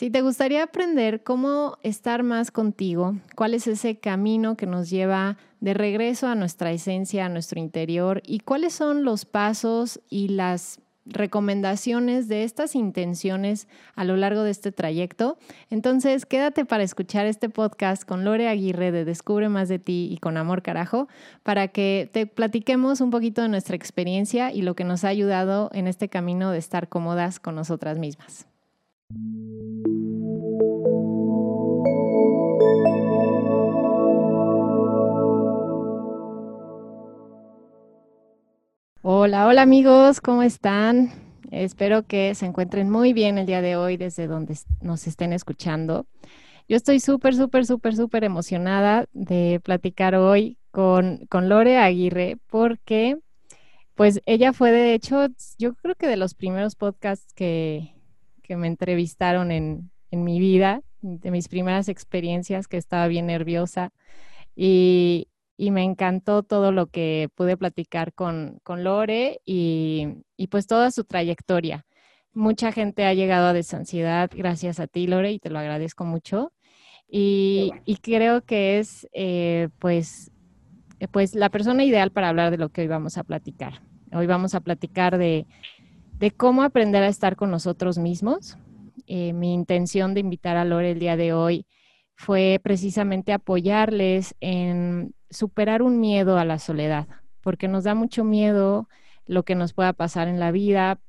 Si te gustaría aprender cómo estar más contigo, cuál es ese camino que nos lleva de regreso a nuestra esencia, a nuestro interior y cuáles son los pasos y las recomendaciones de estas intenciones a lo largo de este trayecto. Entonces, quédate para escuchar este podcast con Lore Aguirre de Descubre más de ti y con Amor Carajo para que te platiquemos un poquito de nuestra experiencia y lo que nos ha ayudado en este camino de estar cómodas con nosotras mismas. Hola, hola amigos, ¿cómo están? Espero que se encuentren muy bien el día de hoy desde donde nos estén escuchando. Yo estoy súper, súper, súper, súper emocionada de platicar hoy con, con Lore Aguirre porque pues ella fue de hecho, yo creo que de los primeros podcasts que, que me entrevistaron en, en mi vida, de mis primeras experiencias que estaba bien nerviosa. Y, y me encantó todo lo que pude platicar con, con Lore y, y, pues toda su trayectoria. Mucha gente ha llegado a desansiedad gracias a ti, Lore, y te lo agradezco mucho. Y, y creo que es eh, pues, eh, pues la persona ideal para hablar de lo que hoy vamos a platicar. Hoy vamos a platicar de, de cómo aprender a estar con nosotros mismos. Eh, mi intención de invitar a Lore el día de hoy fue precisamente apoyarles en superar un miedo a la soledad, porque nos da mucho miedo lo que nos pueda pasar en la vida,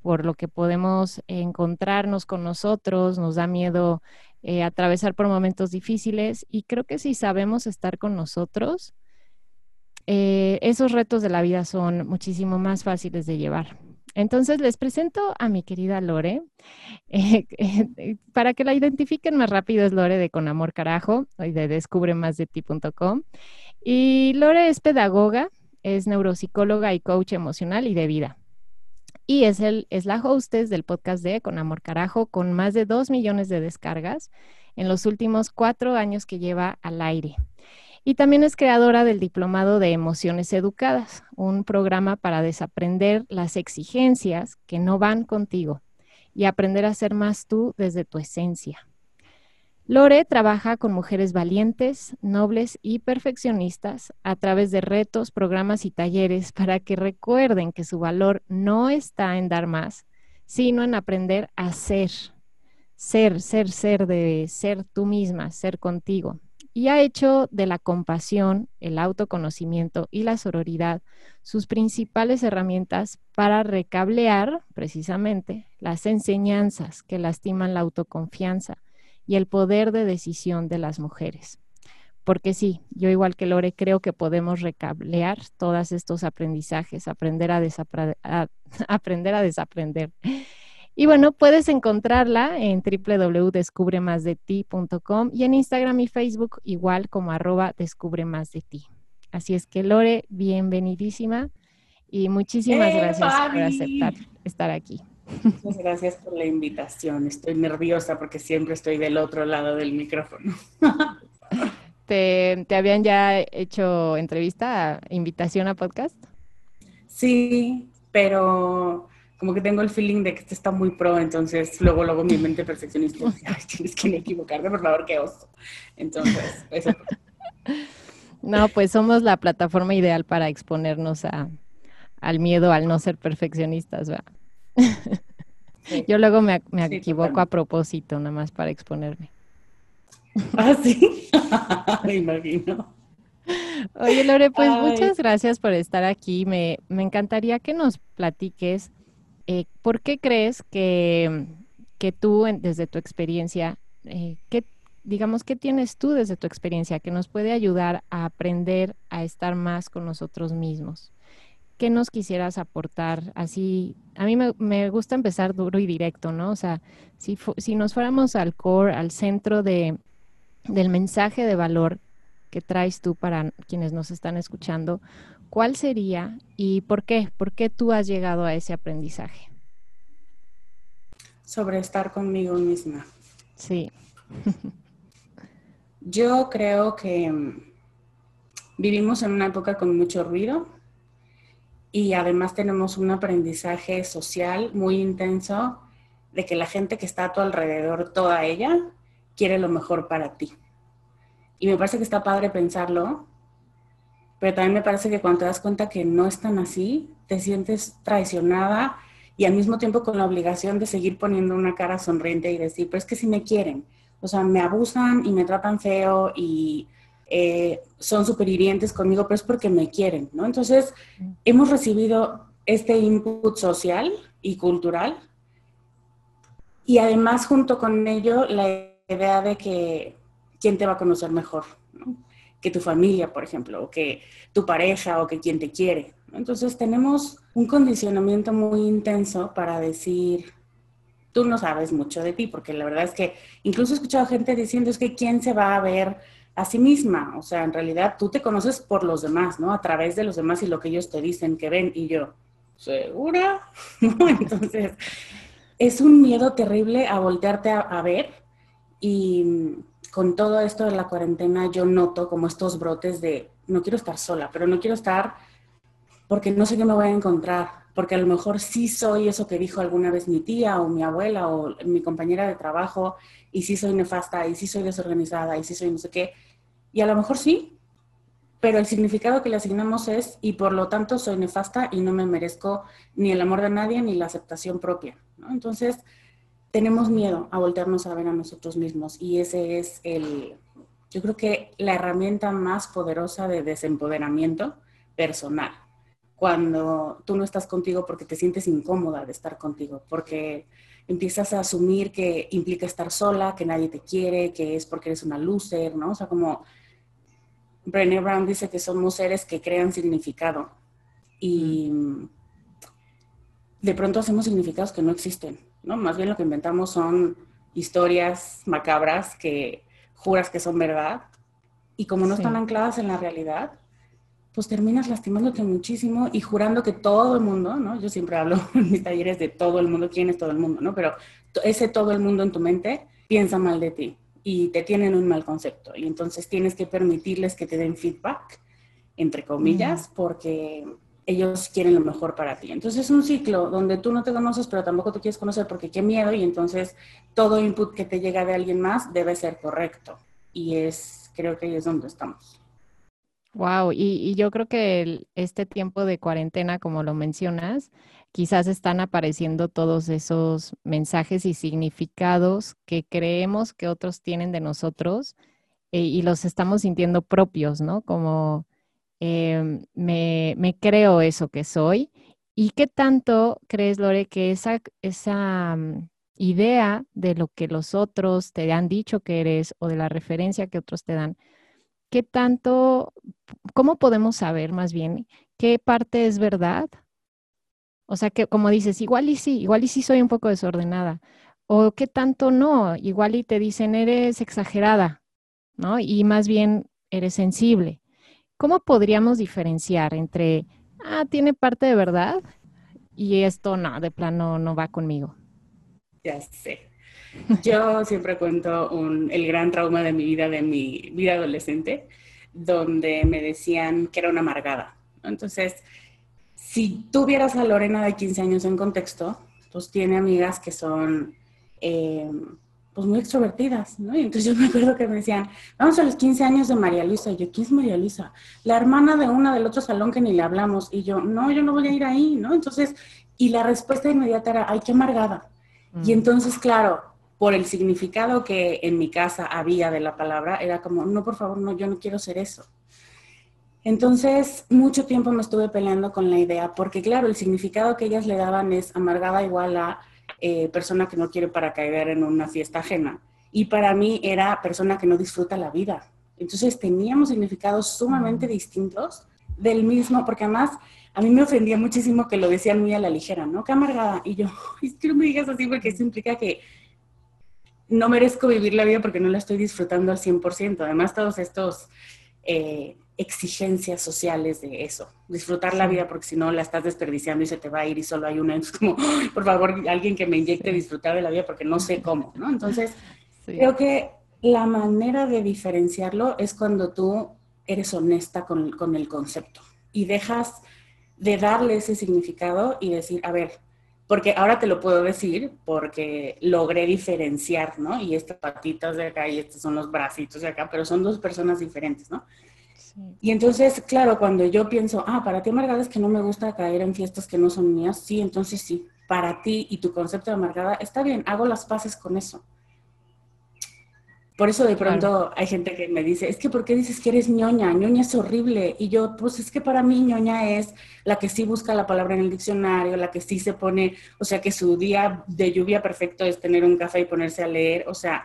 por lo que podemos encontrarnos con nosotros, nos da miedo eh, atravesar por momentos difíciles y creo que si sabemos estar con nosotros, eh, esos retos de la vida son muchísimo más fáciles de llevar. Entonces les presento a mi querida Lore. Eh, eh, para que la identifiquen más rápido es Lore de Con Amor Carajo y de descubremasdeti.com. Y Lore es pedagoga, es neuropsicóloga y coach emocional y de vida. Y es, el, es la hostess del podcast de Con Amor Carajo con más de dos millones de descargas en los últimos cuatro años que lleva al aire. Y también es creadora del Diplomado de Emociones Educadas, un programa para desaprender las exigencias que no van contigo y aprender a ser más tú desde tu esencia. Lore trabaja con mujeres valientes, nobles y perfeccionistas a través de retos, programas y talleres para que recuerden que su valor no está en dar más, sino en aprender a ser. Ser, ser, ser de ser tú misma, ser contigo, y ha hecho de la compasión, el autoconocimiento y la sororidad sus principales herramientas para recablear precisamente las enseñanzas que lastiman la autoconfianza y el poder de decisión de las mujeres. Porque sí, yo igual que Lore creo que podemos recablear todos estos aprendizajes, aprender a, a aprender a desaprender y bueno, puedes encontrarla en www.descubremasdeti.com y en Instagram y Facebook igual como arroba descubre más de ti. Así es que Lore, bienvenidísima y muchísimas gracias por aceptar estar aquí. Muchas gracias por la invitación. Estoy nerviosa porque siempre estoy del otro lado del micrófono. ¿Te, te habían ya hecho entrevista, invitación a podcast? Sí, pero como que tengo el feeling de que este está muy pro, entonces luego, luego mi mente perfeccionista dice, ay, tienes que equivocarte, por favor, qué oso. Entonces, eso. No, pues somos la plataforma ideal para exponernos a, al miedo al no ser perfeccionistas, ¿verdad? Yo luego me, me equivoco a propósito, nada más para exponerme. Ah, sí, me imagino. Oye, Lore, pues muchas gracias por estar aquí. Me, me encantaría que nos platiques eh, ¿por qué crees que, que tú, desde tu experiencia, eh, digamos, qué tienes tú desde tu experiencia que nos puede ayudar a aprender a estar más con nosotros mismos? ¿Qué nos quisieras aportar? Así, a mí me, gusta empezar duro y directo, ¿no? O sea, si, si nos fuéramos al core, al centro de, del mensaje de valor que traes tú para quienes nos están escuchando, ¿cuál sería y por qué? ¿Por qué tú has llegado a ese aprendizaje? Sobre estar conmigo misma. Sí. Yo creo que mm, vivimos en una época con mucho ruido y además tenemos un aprendizaje social muy intenso de que la gente que está a tu alrededor, toda ella, quiere lo mejor para ti. Y me parece que está padre pensarlo, pero también me parece que cuando te das cuenta que no es tan así, te sientes traicionada y al mismo tiempo con la obligación de seguir poniendo una cara sonriente y decir, pero es que si me quieren, o sea, me abusan y me tratan feo y eh, son súper conmigo, pero es porque me quieren, ¿no? Entonces, hemos recibido este input social y cultural y además junto con ello la idea de que quién te va a conocer mejor, ¿no? Que tu familia, por ejemplo, o que tu pareja o que quien te quiere. Entonces tenemos un condicionamiento muy intenso para decir, tú no sabes mucho de ti, porque la verdad es que incluso he escuchado gente diciendo es que quién se va a ver a sí misma, o sea, en realidad tú te conoces por los demás, ¿no? A través de los demás y lo que ellos te dicen que ven y yo, ¿segura? Entonces, es un miedo terrible a voltearte a ver y con todo esto de la cuarentena yo noto como estos brotes de no quiero estar sola, pero no quiero estar porque no sé qué me voy a encontrar, porque a lo mejor sí soy eso que dijo alguna vez mi tía o mi abuela o mi compañera de trabajo y sí soy nefasta y sí soy desorganizada y sí soy no sé qué. Y a lo mejor sí, pero el significado que le asignamos es y por lo tanto soy nefasta y no me merezco ni el amor de nadie ni la aceptación propia. ¿no? Entonces, tenemos miedo a voltearnos a ver a nosotros mismos y ese es el, yo creo que la herramienta más poderosa de desempoderamiento personal. Cuando tú no estás contigo porque te sientes incómoda de estar contigo, porque empiezas a asumir que implica estar sola, que nadie te quiere, que es porque eres una loser, ¿no? O sea, como Brené Brown dice que somos seres que crean significado y de pronto hacemos significados que no existen ¿no? Más bien lo que inventamos son historias macabras que juras que son verdad y como no están ancladas en la realidad, pues terminas lastimándote muchísimo y jurando que todo el mundo, ¿no? Yo siempre hablo en mis talleres de todo el mundo, quién es todo el mundo, ¿no? Pero ese todo el mundo en tu mente piensa mal de ti y te tienen un mal concepto y entonces tienes que permitirles que te den feedback, entre comillas, porque ellos quieren lo mejor para ti. Entonces es un ciclo donde tú no te conoces, pero tampoco te quieres conocer porque qué miedo y entonces todo input que te llega de alguien más debe ser correcto. Y es, creo que ahí es donde estamos. Wow, y, yo creo que este tiempo de cuarentena, como lo mencionas, quizás están apareciendo todos esos mensajes y significados que creemos que otros tienen de nosotros eh, y los estamos sintiendo propios, ¿no? Como Em, me, creo eso que soy. ¿Y qué tanto crees, Lore, que esa, esa mm, idea de lo que los otros te han dicho que eres o de la referencia que otros te dan, qué tanto, cómo podemos saber más bien qué parte es verdad? O sea, que como dices, igual y sí, igual y sí soy un poco desordenada. O qué tanto no, igual y te dicen eres exagerada, ¿no? Y más bien eres sensible. ¿Cómo podríamos diferenciar entre, ah, tiene parte de verdad y esto no, de plano no va conmigo? Ya sé. Yo siempre cuento el gran trauma de mi vida, de mi vida adolescente, donde me decían que era una amargada. Entonces, si tú vieras a Lorena de 15 años en contexto, pues tiene amigas que son eh, pues muy extrovertidas, ¿no? Y entonces yo me acuerdo que me decían, vamos a los 15 años de María Luisa. Y yo, ¿quién es María Luisa? La hermana de una del otro salón que ni le hablamos. Y yo, no, yo no voy a ir ahí, ¿no? Entonces, y la respuesta inmediata era, ay, qué amargada. Y mm. entonces, claro, por el significado que en mi casa había de la palabra, era como, no, por favor, no, yo no quiero ser eso. Entonces, mucho tiempo me estuve peleando con la idea, porque claro, el significado que ellas le daban es amargada igual a eh, persona que no quiere para caer en una fiesta ajena. Y para mí era persona que no disfruta la vida. Entonces teníamos significados sumamente distintos del mismo, porque además a mí me ofendía muchísimo que lo decían muy a la ligera, ¿no? Qué. Y yo, es que no me digas así porque eso implica que no merezco vivir la vida porque no la estoy disfrutando al 100%. Además, todos estos eh, exigencias sociales de eso, disfrutar la vida porque si no la estás desperdiciando y se te va a ir y solo hay una, es como, por favor, alguien que me inyecte disfrutar de la vida porque no sé cómo, ¿no? Entonces, creo que la manera de diferenciarlo es cuando tú eres honesta con, con el concepto y dejas de darle ese significado y decir, a ver, porque ahora te lo puedo decir porque logré diferenciar, ¿no? Y estas patitas de acá y estos son los bracitos de acá, pero son dos personas diferentes, ¿no? Y entonces, claro, cuando yo pienso, ah, para ti amargada es que no me gusta caer en fiestas que no son mías, sí, entonces sí, para ti y tu concepto de amargada, está bien, hago las paces con eso. Por eso de pronto hay gente que me dice, es que ¿por qué dices que eres ñoña? ñoña es horrible. Y yo, pues es que para mí ñoña es la que sí busca la palabra en el diccionario, la que sí se pone, o sea, que su día de lluvia perfecto es tener un café y ponerse a leer. O sea,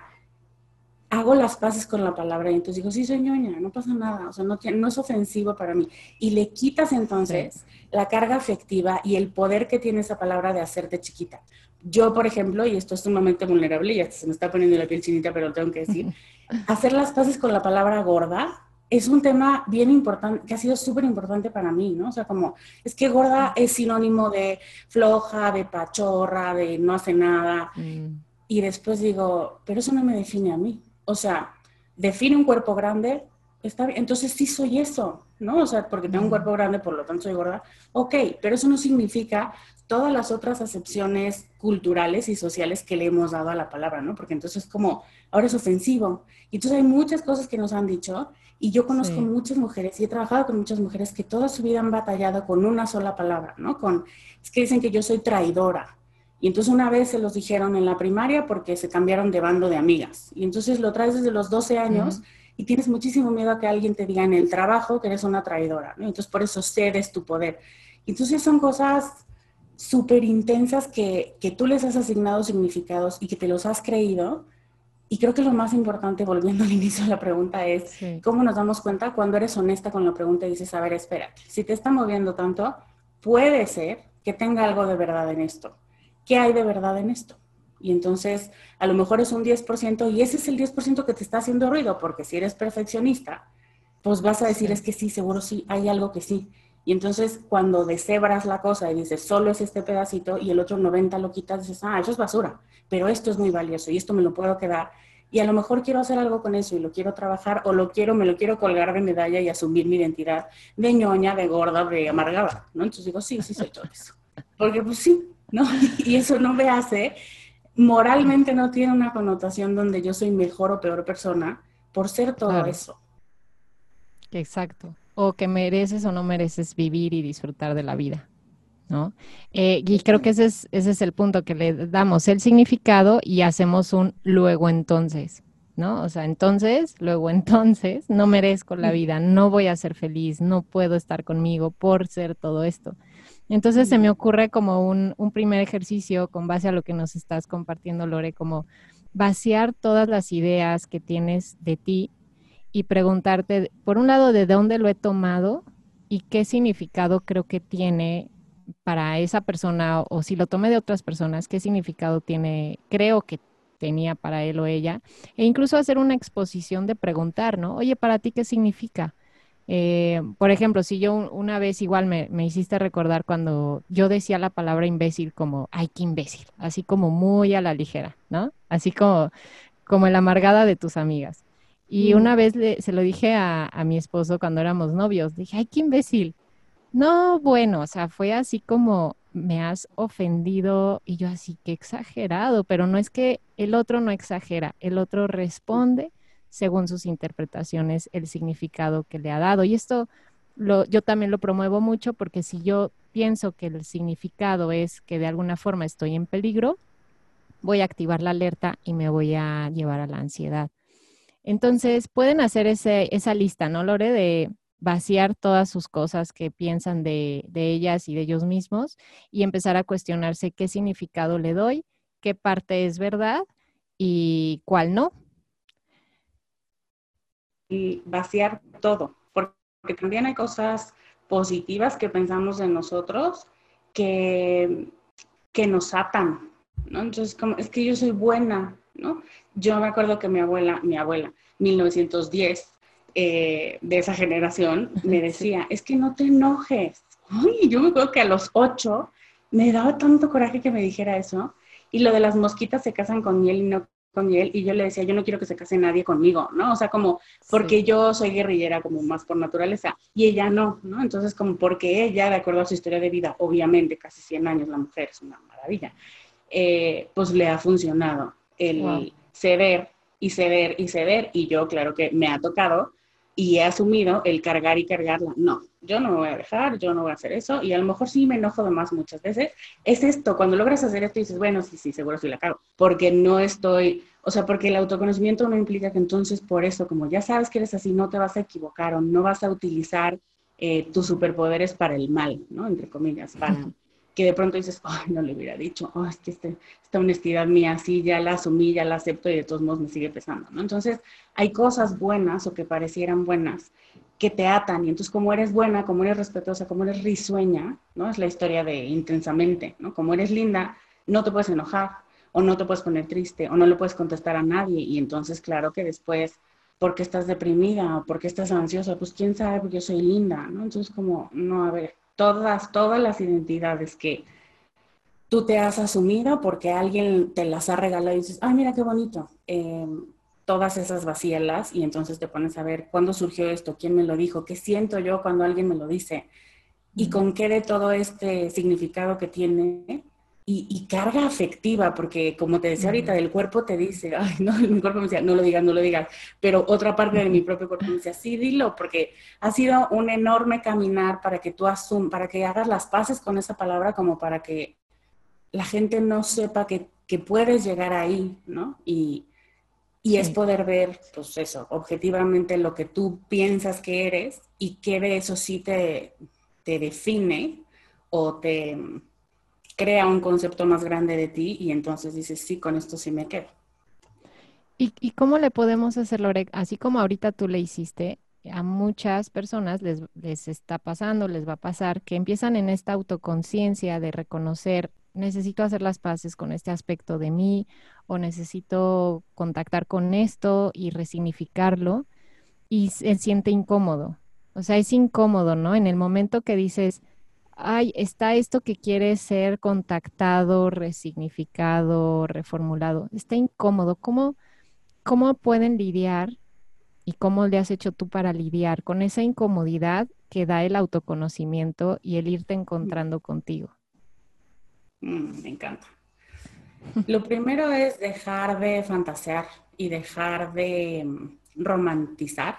hago las paces con la palabra y entonces digo, sí, soy ñoña, no pasa nada, o sea, no, no es ofensivo para mí. Y le quitas entonces la carga afectiva y el poder que tiene esa palabra de hacerte chiquita. Yo, por ejemplo, y esto es sumamente vulnerable y hasta se me está poniendo la piel chinita, pero lo tengo que decir, hacer las paces con la palabra gorda es un tema bien importante, que ha sido súper importante para mí, ¿no? O sea, como, es que gorda es sinónimo de floja, de pachorra, de no hace nada. Mm. Y después digo, pero eso no me define a mí o sea, define un cuerpo grande, está bien, entonces sí soy eso, ¿no? O sea, porque tengo un cuerpo grande, por lo tanto soy gorda. Ok, pero eso no significa todas las otras acepciones culturales y sociales que le hemos dado a la palabra, ¿no? Porque entonces como, ahora es ofensivo. Y entonces hay muchas cosas que nos han dicho y yo conozco muchas mujeres y he trabajado con muchas mujeres que toda su vida han batallado con una sola palabra, ¿no? Con, es que dicen que yo soy traidora, y entonces una vez se los dijeron en la primaria porque se cambiaron de bando de amigas. Y entonces lo traes desde los 12 años y tienes muchísimo miedo a que alguien te diga en el trabajo que eres una traidora. Entonces por eso cedes tu poder. Entonces son cosas súper intensas que, que, tú les has asignado significados y que te los has creído. Y creo que lo más importante, volviendo al inicio de la pregunta, es cómo nos damos cuenta cuando eres honesta con la pregunta y dices, a ver, espérate, si te está moviendo tanto, puede ser que tenga algo de verdad en esto ¿qué hay de verdad en esto? Y entonces, a lo mejor es un 10% y ese es el 10% que te está haciendo ruido, porque si eres perfeccionista, pues vas a decir, es que sí, seguro sí, hay algo que sí. Y entonces, cuando deshebras la cosa y dices, solo es este pedacito y el otro 90 lo quitas, dices, ah, eso es basura, pero esto es muy valioso y esto me lo puedo quedar. Y a lo mejor quiero hacer algo con eso y lo quiero trabajar o lo quiero, me lo quiero colgar de medalla y asumir mi identidad de ñoña, de gorda, de amargada, ¿no? Entonces digo, sí, sí soy todo eso. Porque pues sí, ¿no? Y eso no me hace, moralmente no tiene una connotación donde yo soy mejor o peor persona por ser todo eso. Exacto. O que mereces o no mereces vivir y disfrutar de la vida, ¿no? Eh, y creo que ese es, ese es el punto que le damos el significado y hacemos un luego entonces. ¿no? O sea, entonces, luego entonces, no merezco la vida, no voy a ser feliz, no puedo estar conmigo por ser todo esto. Entonces se me ocurre como un, primer ejercicio con base a lo que nos estás compartiendo, Lore, como vaciar todas las ideas que tienes de ti y preguntarte, por un lado, de dónde lo he tomado y qué significado creo que tiene para esa persona o si lo tomé de otras personas, qué significado tiene, creo que tenía para él o ella, e incluso hacer una exposición de preguntar, ¿no? Oye, para ti, ¿qué significa? Eh, por ejemplo, si yo una vez igual me, hiciste recordar cuando yo decía la palabra imbécil como, ay, qué imbécil, así como muy a la ligera, ¿no? Así como, como la amargada de tus amigas. Y una vez se lo dije a, a, mi esposo cuando éramos novios, dije, ay, qué imbécil. No, bueno, o sea, fue así como, me has ofendido y yo así, que exagerado, pero no es que el otro no exagera, el otro responde según sus interpretaciones el significado que le ha dado. Y esto lo, yo también lo promuevo mucho porque si yo pienso que el significado es que de alguna forma estoy en peligro, voy a activar la alerta y me voy a llevar a la ansiedad. Entonces, pueden hacer ese, esa lista, ¿no, Lore? De vaciar todas sus cosas que piensan de, de ellas y de ellos mismos y empezar a cuestionarse qué significado le doy, qué parte es verdad y cuál no vaciar todo, porque también hay cosas positivas que pensamos de nosotros que, que nos atan, ¿no? Entonces, como, es que yo soy buena, ¿no? Yo me acuerdo que mi abuela, mi abuela, 1910, eh, de esa generación, me decía, es que no te enojes. Uy, yo me acuerdo que a los ocho me daba tanto coraje que me dijera eso. Y lo de las mosquitas se casan con miel y no con él y yo le decía, yo no quiero que se case nadie conmigo, ¿no? O sea, como porque yo soy guerrillera como más por naturaleza y ella no, ¿no? Entonces, como porque ella, de acuerdo a su historia de vida, obviamente casi 100 años, la mujer es una maravilla, eh, pues le ha funcionado el ceder y ceder y ceder y yo, claro que me ha tocado y he asumido el cargar y cargarla. No, yo no me voy a dejar, yo no voy a hacer eso y a lo mejor sí me enojo de más muchas veces. Es esto, cuando logras hacer esto dices, bueno, sí, sí, seguro sí la cago, porque no estoy, o sea, porque el autoconocimiento no implica que entonces por eso, como ya sabes que eres así, no te vas a equivocar o no vas a utilizar eh, tus superpoderes para el mal, ¿no? Entre comillas, para que de pronto dices, ay, no le hubiera dicho, oh, es que este, esta honestidad mía, sí, ya la asumí, ya la acepto y de todos modos me sigue pesando, ¿no? Entonces, hay cosas buenas o que parecieran buenas que te atan y entonces como eres buena, como eres respetuosa, como eres risueña, ¿no? Es la historia de intensamente, ¿no? Como eres linda, no te puedes enojar o no te puedes poner triste o no le puedes contestar a nadie y entonces claro que después ¿por qué estás deprimida o por qué estás ansiosa? Pues quién sabe, porque yo soy linda, ¿no? Entonces como, no, a ver, todas, todas las identidades que tú te has asumido porque alguien te las ha regalado y dices, ay, mira qué bonito. Em, todas esas vacíalas y entonces te pones a ver cuándo surgió esto, quién me lo dijo, qué siento yo cuando alguien me lo dice y con qué de todo este significado que tiene y, carga afectiva, porque como te decía ahorita, el cuerpo te dice, ay, no, mi cuerpo me decía, no lo digas, no lo digas, pero otra parte de mi propio cuerpo me decía, sí, dilo, porque ha sido un enorme caminar para que tú asum, para que hagas las paces con esa palabra, como para que la gente no sepa que, que puedes llegar ahí, ¿no? Y, y es poder ver, pues eso, objetivamente lo que tú piensas que eres y que de eso sí te, te define o te crea un concepto más grande de ti y entonces dices, sí, con esto sí me quedo. ¿Y, cómo le podemos hacer, Lore? Así como ahorita tú le hiciste, a muchas personas les, les está pasando, les va a pasar, que empiezan en esta autoconciencia de reconocer, necesito hacer las paces con este aspecto de mí o necesito contactar con esto y resignificarlo y se siente incómodo. O sea, es incómodo, ¿no? En el momento que dices, ay, está esto que quiere ser contactado, resignificado, reformulado. Está incómodo. ¿Cómo, cómo pueden lidiar y cómo le has hecho tú para lidiar con esa incomodidad que da el autoconocimiento y el irte encontrando contigo? Mm, me encanta. Lo primero es dejar de fantasear y dejar de mm, romantizar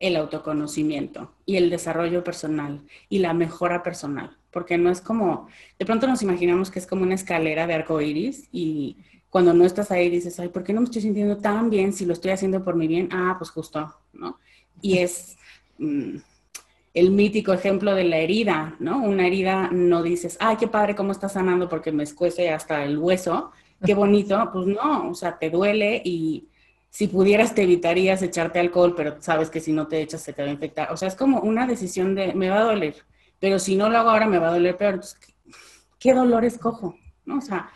el autoconocimiento y el desarrollo personal y la mejora personal, porque no es como, de pronto nos imaginamos que es como una escalera de arco iris y cuando no estás ahí dices, ay, ¿por qué no me estoy sintiendo tan bien si lo estoy haciendo por mi bien? Ah, pues justo, ¿no? Y es mm, el mítico ejemplo de la herida, ¿no? Una herida no dices, ay, qué padre cómo está sanando porque me escuece hasta el hueso, qué bonito, pues no, o sea, te duele y si pudieras te evitarías echarte alcohol, pero sabes que si no te echas se te va a infectar. O sea, es como una decisión de, me va a doler, pero si no lo hago ahora me va a doler peor. ¿qué dolor escojo? ¿No? O sea,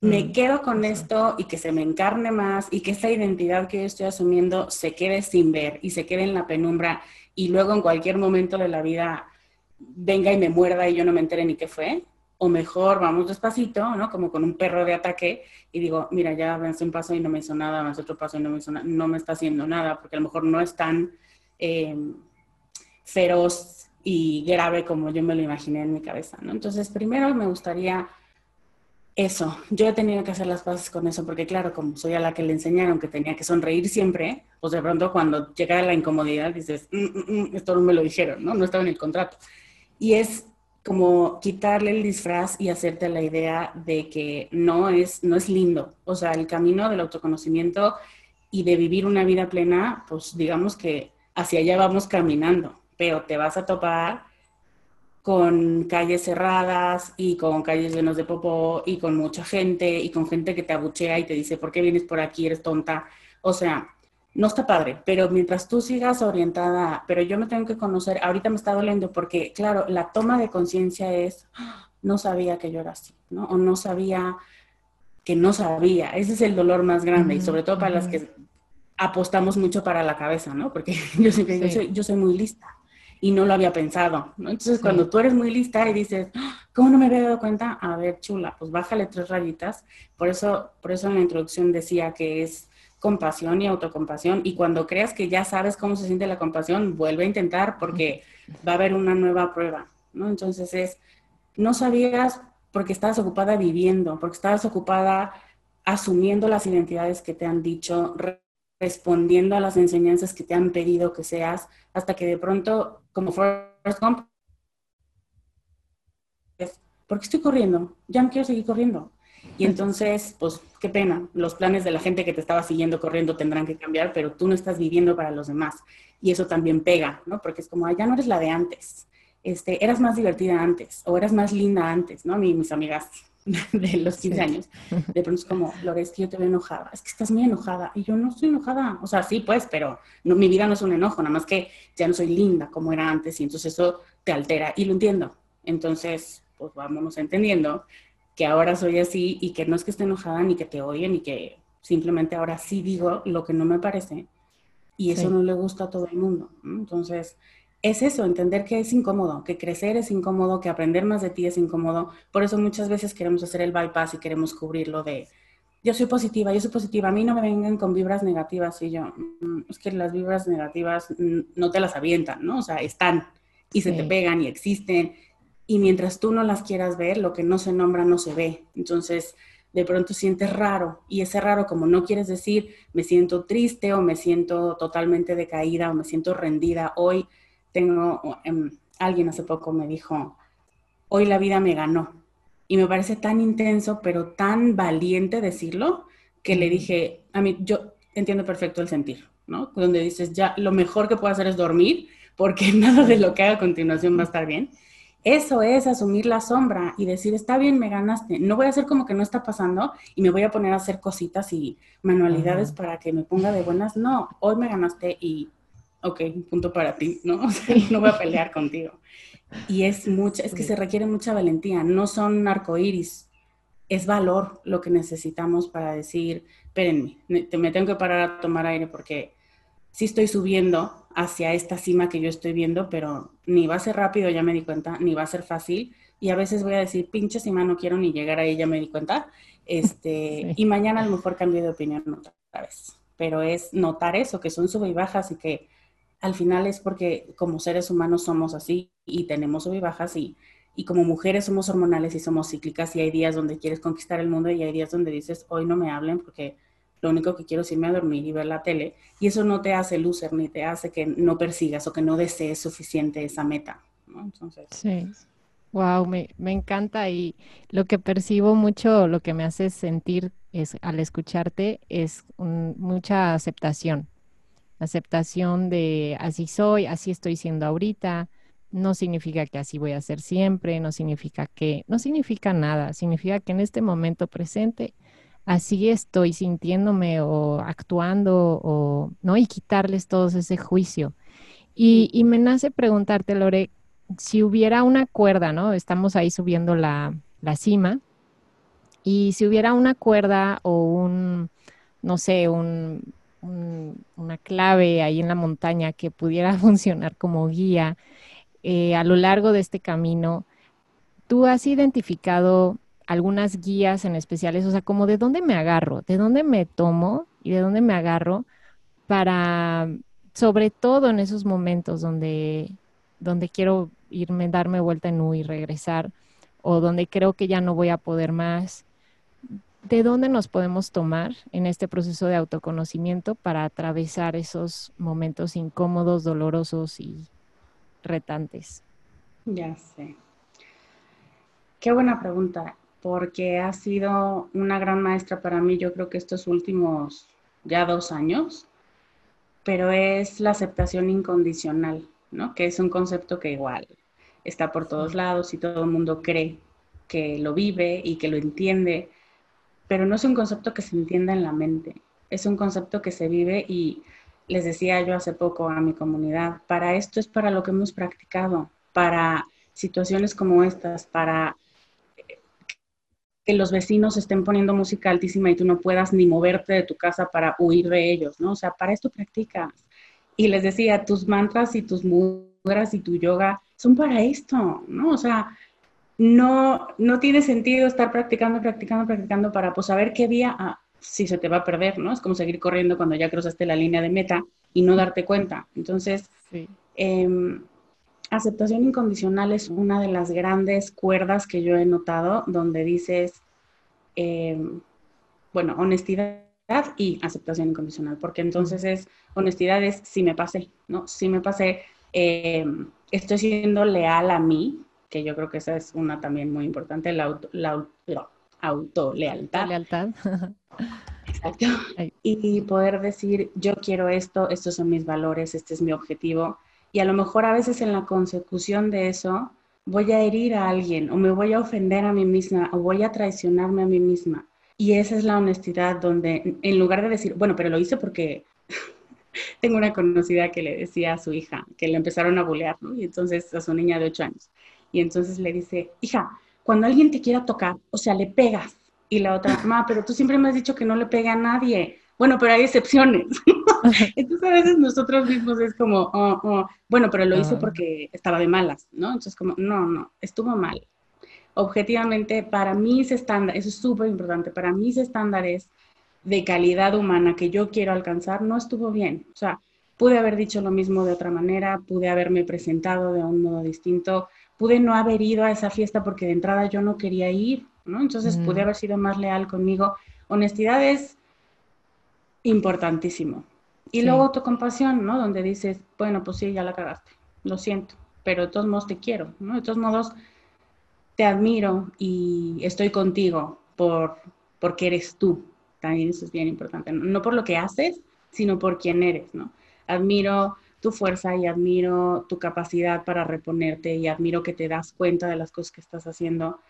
me mm. quedo con esto y que se me encarne más y que esta identidad que yo estoy asumiendo se quede sin ver y se quede en la penumbra y luego en cualquier momento de la vida venga y me muerda y yo no me entere ni qué fue o mejor vamos despacito, ¿no? Como con un perro de ataque y digo, mira, ya avancé un paso y no me hizo nada, avancé otro paso y no me hizo nada, no me está haciendo nada, porque a lo mejor no es tan em, feroz y grave como yo me lo imaginé en mi cabeza, ¿no? Entonces, primero me gustaría eso, yo he tenido que hacer las cosas con eso, porque claro, como soy a la que le enseñaron que tenía que sonreír siempre, pues de pronto cuando llega la incomodidad dices, mm, mm, mm, esto no me lo dijeron, ¿no? No estaba en el contrato. Y es como quitarle el disfraz y hacerte la idea de que no es, no es lindo. O sea, el camino del autoconocimiento y de vivir una vida plena, pues digamos que hacia allá vamos caminando, pero te vas a topar con calles cerradas y con calles llenas de popó y con mucha gente y con gente que te abuchea y te dice, ¿por qué vienes por aquí? Eres tonta. O sea, no está padre, pero mientras tú sigas orientada, pero yo me tengo que conocer, ahorita me está doliendo porque, claro, la toma de conciencia es, no sabía que yo era así, ¿no? O no sabía que no sabía. Ese es el dolor más grande y sobre todo para las que apostamos mucho para la cabeza, ¿no? Porque yo siempre digo, yo soy muy lista. y no lo había pensado, ¿no? Entonces, cuando tú eres muy lista y dices. ¿cómo no me había dado cuenta? A ver, chula, pues bájale tres rayitas. Por eso, por eso en la introducción decía que es compasión y autocompasión. Y cuando creas que ya sabes cómo se siente la compasión, vuelve a intentar porque va a haber una nueva prueba, ¿no? Entonces es, no sabías porque estabas ocupada viviendo, porque estabas ocupada asumiendo las identidades que te han dicho, respondiendo a las enseñanzas que te han pedido que seas, hasta que de pronto, como Forrest Gump, ¿por qué estoy corriendo? Ya no quiero seguir corriendo. Y entonces, pues, qué pena, los planes de la gente que te estaba siguiendo corriendo tendrán que cambiar, pero tú no estás viviendo para los demás. Y eso también pega, ¿no? Porque es como, ya no eres la de antes. Este, eras más divertida antes o eras más linda antes, ¿no? mis amigas de los 15 años, de pronto es como, Lore, es que yo te veo enojada, es que estás muy enojada. Y yo no estoy enojada, o sea, sí, pues, pero no, mi vida no es un enojo, nada más que ya no soy linda como era antes y entonces eso te altera y lo entiendo. Entonces, pues vámonos entendiendo que ahora soy así y que no es que esté enojada ni que te oyen ni que simplemente ahora sí digo lo que no me parece y eso no le gusta a todo el mundo. Entonces, es eso, entender que es incómodo, que crecer es incómodo, que aprender más de ti es incómodo. Por eso muchas veces queremos hacer el bypass y queremos cubrirlo de, yo soy positiva, yo soy positiva, a mí no me vengan con vibras negativas y yo, mm, es que las vibras negativas no te las avientan, ¿no? O sea, están y se te pegan y existen. Y mientras tú no las quieras ver, lo que no se nombra no se ve. Entonces, de pronto sientes raro y ese raro como no quieres decir me siento triste o me siento totalmente decaída o me siento rendida hoy tengo, em, alguien hace poco me dijo, hoy la vida me ganó. Y me parece tan intenso, pero tan valiente decirlo, que le dije, a mí, yo entiendo perfecto el sentir, ¿no? Donde dices, ya, lo mejor que puedo hacer es dormir, porque nada de lo que haga a continuación va a estar bien. Eso es asumir la sombra y decir, está bien, me ganaste. No voy a hacer como que no está pasando y me voy a poner a hacer cositas y manualidades para que me ponga de buenas. No, hoy me ganaste y ok, punto para ti, ¿no? O sea, no voy a pelear contigo. Y es mucha, es que se requiere mucha valentía, no son arcoíris, es valor lo que necesitamos para decir, espérenme, me tengo que parar a tomar aire porque sí estoy subiendo hacia esta cima que yo estoy viendo, pero ni va a ser rápido, ya me di cuenta, ni va a ser fácil. Y a veces voy a decir, pinche cima, no quiero ni llegar ahí, ya me di cuenta. Este, Y mañana a lo mejor cambio de opinión otra vez. Pero es notar eso, que son sub y bajas y que al final es porque como seres humanos somos así y tenemos sub y bajas y, y como mujeres somos hormonales y somos cíclicas y hay días donde quieres conquistar el mundo y hay días donde dices, hoy no me hablen porque lo único que quiero es irme a dormir y ver la tele. Y eso no te hace loser ni te hace que no persigas o que no desees suficiente esa meta. Entonces... Sí. Wow, me, me, encanta y lo que percibo mucho, lo que me hace sentir es al escucharte es mucha aceptación aceptación de así soy, así estoy siendo ahorita, no significa que así voy a ser siempre, no significa que, no significa nada, significa que en este momento presente así estoy sintiéndome o actuando o, ¿no? Y quitarles todos ese juicio. Y, y me nace preguntarte, Lore, si hubiera una cuerda, ¿no? Estamos ahí subiendo la, la cima, y si hubiera una cuerda o un, no sé, un, una clave ahí en la montaña que pudiera funcionar como guía eh, a lo largo de este camino, ¿tú has identificado algunas guías en especiales? O sea, como de dónde me agarro, de dónde me tomo y de dónde me agarro para, sobre todo en esos momentos donde, donde quiero irme, darme vuelta en U y regresar, o donde creo que ya no voy a poder más ¿de dónde nos podemos tomar en este proceso de autoconocimiento para atravesar esos momentos incómodos, dolorosos y retantes? Ya sé. Qué buena pregunta, porque ha sido una gran maestra para mí, yo creo que estos últimos ya dos años, pero es la aceptación incondicional, ¿no? Que es un concepto que igual está por todos lados y todo el mundo cree que lo vive y que lo entiende, pero no es un concepto que se entienda en la mente, es un concepto que se vive y les decía yo hace poco a mi comunidad, para esto es para lo que hemos practicado, para situaciones como estas, para que los vecinos estén poniendo música altísima y tú no puedas ni moverte de tu casa para huir de ellos, ¿no? O sea, para esto practicas. Y les decía, tus mantras y tus suegras y tu yoga son para esto, ¿no? O sea, no, no tiene sentido estar practicando, practicando, practicando para pues saber qué día, ah, si se te va a perder, ¿no? Es como seguir corriendo cuando ya cruzaste la línea de meta y no darte cuenta. Entonces, em, aceptación incondicional es una de las grandes cuerdas que yo he notado donde dices, em, bueno, honestidad y aceptación incondicional, porque entonces es, honestidad es si me pasé, ¿no? Si me pasé, em, estoy siendo leal a mí, que yo creo que esa es una también muy importante, la, auto, la, autolealtad. Lealtad. Exacto. Y poder decir, yo quiero esto, estos son mis valores, este es mi objetivo. Y a lo mejor a veces en la consecución de eso voy a herir a alguien o me voy a ofender a mí misma o voy a traicionarme a mí misma. Y esa es la honestidad donde en lugar de decir, bueno, pero lo hice porque tengo una conocida que le decía a su hija que le empezaron a bulear, ¿no? Y entonces a su niña de 8 años. Y entonces le dice, hija, cuando alguien te quiera tocar, o sea, le pegas. Y la otra, mamá, pero tú siempre me has dicho que no le pega a nadie. Bueno, pero hay excepciones. Entonces a veces nosotros mismos es como, oh, oh, bueno, pero lo hice ah. porque estaba de malas, ¿no? Entonces como, no, no, estuvo mal. Objetivamente, para mis estándares, eso es súper importante, para mis estándares de calidad humana que yo quiero alcanzar, no estuvo bien. O sea, pude haber dicho lo mismo de otra manera, pude haberme presentado de un modo distinto, pude no haber ido a esa fiesta porque de entrada yo no quería ir, ¿no? Entonces pude haber sido más leal conmigo. Honestidad es importantísimo. Y luego luego autocompasión, ¿no? Donde dices, bueno, pues sí, ya la cagaste, lo siento, pero de todos modos te quiero, ¿no? De todos modos te admiro y estoy contigo por, porque eres tú. También eso es bien importante, no, no por lo que haces, sino por quién eres, ¿no? Admiro tu fuerza y admiro tu capacidad para reponerte y admiro que te das cuenta de las cosas que estás haciendo.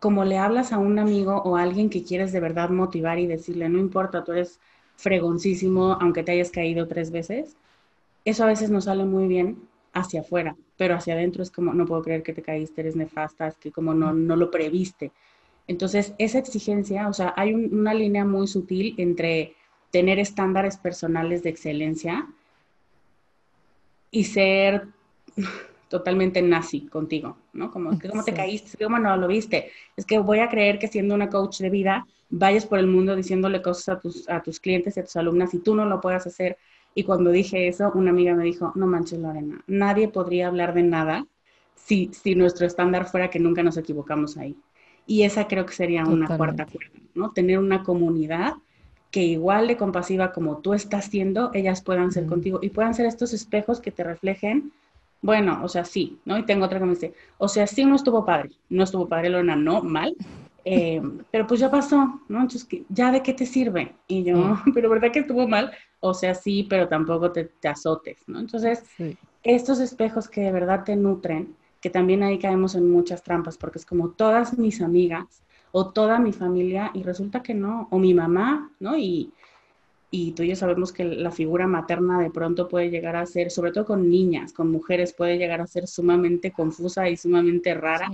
Como le hablas a un amigo o a alguien que quieres de verdad motivar y decirle, no importa, tú eres fregoncísimo, aunque te hayas caído tres veces, eso a veces no sale muy bien hacia afuera, pero hacia adentro es como, no puedo creer que te caíste, eres nefasta, es que como no, no lo previste. Entonces, esa exigencia, o sea, hay una línea muy sutil entre tener estándares personales de excelencia y ser totalmente nazi contigo, ¿no? Como, ¿cómo te caíste? ¿Cómo no lo viste? Es que voy a creer que siendo una coach de vida vayas por el mundo diciéndole cosas a tus, a tus clientes y a tus alumnas y tú no lo puedas hacer. Y cuando dije eso, una amiga me dijo, no manches Lorena, nadie podría hablar de nada si, si nuestro estándar fuera que nunca nos equivocamos ahí. Y esa creo que sería una cuarta cuerda, ¿no? Tener una comunidad que igual de compasiva como tú estás siendo, ellas puedan ser contigo y puedan ser estos espejos que te reflejen, bueno, o sea, sí, ¿no? Y tengo otra que me dice, o sea, sí no estuvo padre, no estuvo padre, Lorena, no, mal, eh, pero pues ya pasó, ¿no? Entonces, ¿ya de qué te sirve? Y yo, pero ¿verdad que estuvo mal? O sea, sí, pero tampoco te, azotes, ¿no? Entonces, estos espejos que de verdad te nutren, que también ahí caemos en muchas trampas, porque es como todas mis amigas o toda mi familia y resulta que no, o mi mamá, ¿no? Y, y tú y yo sabemos que la figura materna de pronto puede llegar a ser, sobre todo con niñas, con mujeres, puede llegar a ser sumamente confusa y sumamente rara,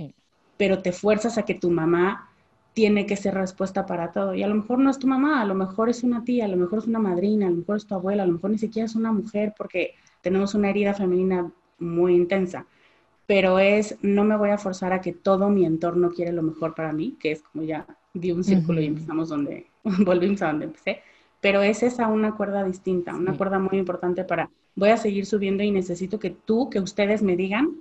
pero te fuerzas a que tu mamá tiene que ser respuesta para todo. Y a lo mejor no es tu mamá, a lo mejor es una tía, a lo mejor es una madrina, a lo mejor es tu abuela, a lo mejor ni siquiera es una mujer porque tenemos una herida femenina muy intensa. Pero es, no me voy a forzar a que todo mi entorno quiere lo mejor para mí, que es como ya di un círculo y empezamos donde, volvimos a donde empecé, pero es esa una cuerda distinta, una cuerda muy importante para, voy a seguir subiendo y necesito que tú, que ustedes me digan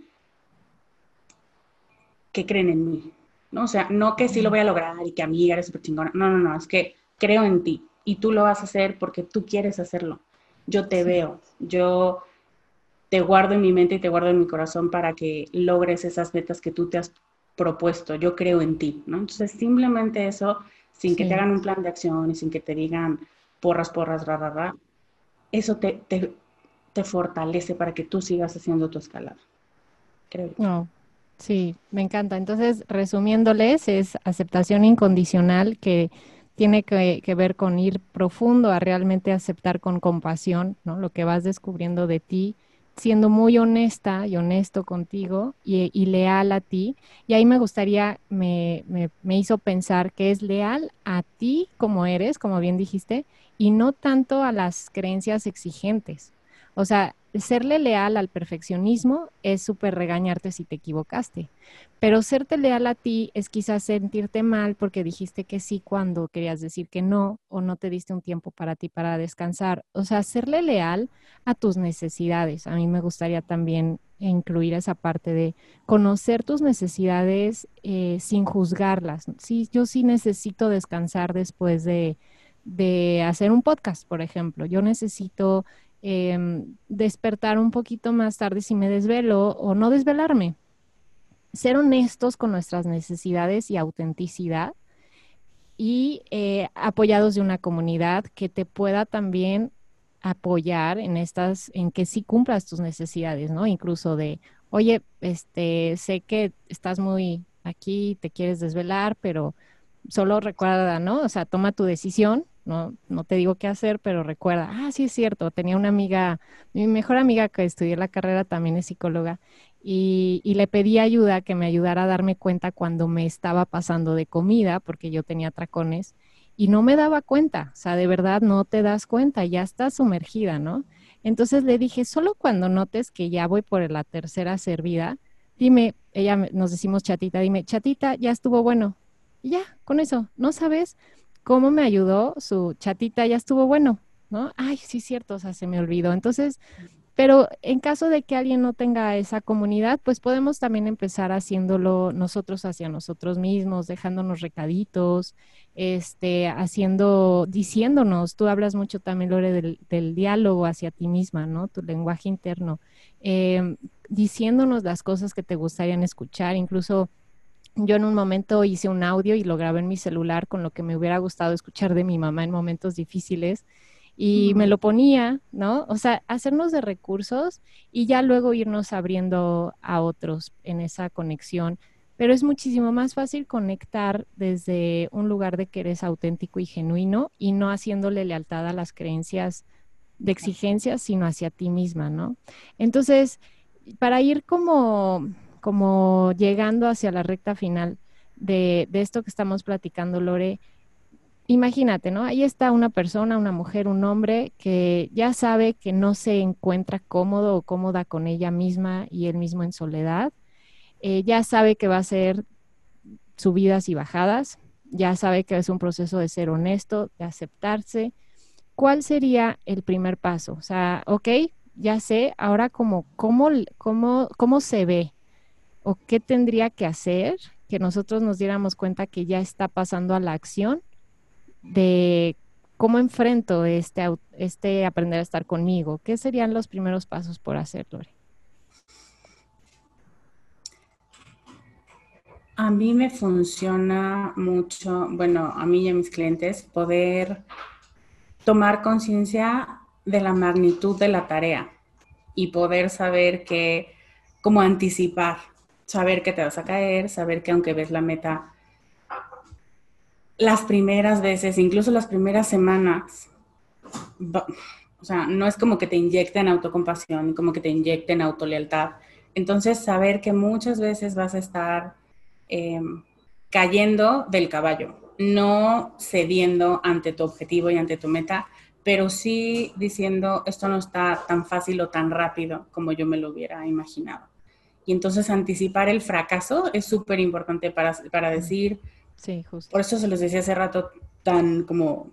que creen en mí, ¿no? O sea, no que sí lo voy a lograr y que amiga eres súper chingona, no, no, no, es que creo en ti y tú lo vas a hacer porque tú quieres hacerlo. Yo te veo, yo te guardo en mi mente y te guardo en mi corazón para que logres esas metas que tú te has propuesto. Yo creo en ti, ¿no? Entonces, simplemente eso, sin que te hagan un plan de acción y sin que te digan porras, porras, ra, ra, ra, eso te, te, fortalece para que tú sigas haciendo tu escalada. Creo. No. Sí, me encanta. Entonces, resumiéndoles, es aceptación incondicional que tiene que, que, ver con ir profundo a realmente aceptar con compasión, ¿no? Lo que vas descubriendo de ti, siendo muy honesta y honesto contigo y, leal a ti. Y ahí me gustaría, me, me, hizo pensar que es leal a ti como eres, como bien dijiste, y no tanto a las creencias exigentes. O sea, serle leal al perfeccionismo es súper regañarte si te equivocaste, pero serte leal a ti es quizás sentirte mal porque dijiste que sí cuando querías decir que no o no te diste un tiempo para ti para descansar. O sea, serle leal a tus necesidades. A mí me gustaría también incluir esa parte de conocer tus necesidades eh, sin juzgarlas. Sí, yo sí necesito descansar después de, de hacer un podcast, por ejemplo. Yo necesito em, despertar un poquito más tarde si me desvelo o no desvelarme. Ser honestos con nuestras necesidades y autenticidad y eh, apoyados de una comunidad que te pueda también apoyar en estas, en que sí cumplas tus necesidades, ¿no? Incluso de, oye, este, sé que estás muy aquí, te quieres desvelar, pero solo recuerda, ¿no? O sea, toma tu decisión, no, no te digo qué hacer, pero recuerda, ah, sí es cierto, tenía una amiga, mi mejor amiga que estudié la carrera también es psicóloga, y, le pedí ayuda, que me ayudara a darme cuenta cuando me estaba pasando de comida, porque yo tenía tracones, y no me daba cuenta, o sea, de verdad no te das cuenta, ya estás sumergida, ¿no? Entonces le dije, solo cuando notes que ya voy por la tercera servida, dime, ella nos decimos chatita, dime, chatita, ya estuvo bueno. Y ya, con eso, ¿no sabes cómo me ayudó su chatita, ya estuvo bueno? ¿No? Ay, sí, cierto, o sea, se me olvidó. Entonces, pero en caso de que alguien no tenga esa comunidad, pues podemos también empezar haciéndolo nosotros hacia nosotros mismos, dejándonos recaditos, este, haciendo, diciéndonos, tú hablas mucho también, Lore, del, diálogo hacia ti misma, ¿no? Tu lenguaje interno, em, diciéndonos las cosas que te gustarían escuchar, incluso yo en un momento hice un audio y lo grabé en mi celular con lo que me hubiera gustado escuchar de mi mamá en momentos difíciles y me lo ponía, ¿no? O sea, hacernos de recursos y ya luego irnos abriendo a otros en esa conexión. Pero es muchísimo más fácil conectar desde un lugar de que eres auténtico y genuino y no haciéndole lealtad a las creencias de exigencias, sino hacia ti misma, ¿no? Entonces, para ir como, como llegando hacia la recta final de, esto que estamos platicando, Lore, imagínate, ¿no? Ahí está una persona, una mujer, un hombre que ya sabe que no se encuentra cómodo o cómoda con ella misma y él mismo en soledad. Eh, ya sabe que va a ser subidas y bajadas, ya sabe que es un proceso de ser honesto, de aceptarse. ¿Cuál sería el primer paso? O sea, ok, ya sé, ahora como, cómo, cómo, cómo se ve o qué tendría que hacer que nosotros nos diéramos cuenta que ya está pasando a la acción de cómo enfrento este, este aprender a estar conmigo. ¿Qué serían los primeros pasos por hacer, Lore? A mí me funciona mucho, bueno, a mí y a mis clientes, poder tomar conciencia de la magnitud de la tarea y poder saber que, cómo anticipar, saber que te vas a caer, saber que aunque ves la meta las primeras veces, incluso las primeras semanas, o sea, no es como que te inyecten autocompasión, como que te inyecten autolealtad. Entonces, saber que muchas veces vas a estar em, cayendo del caballo, no cediendo ante tu objetivo y ante tu meta, pero sí diciendo, esto no está tan fácil o tan rápido como yo me lo hubiera imaginado. Y entonces anticipar el fracaso es súper importante para, para decir, Sí, justo. Por eso se los decía hace rato tan como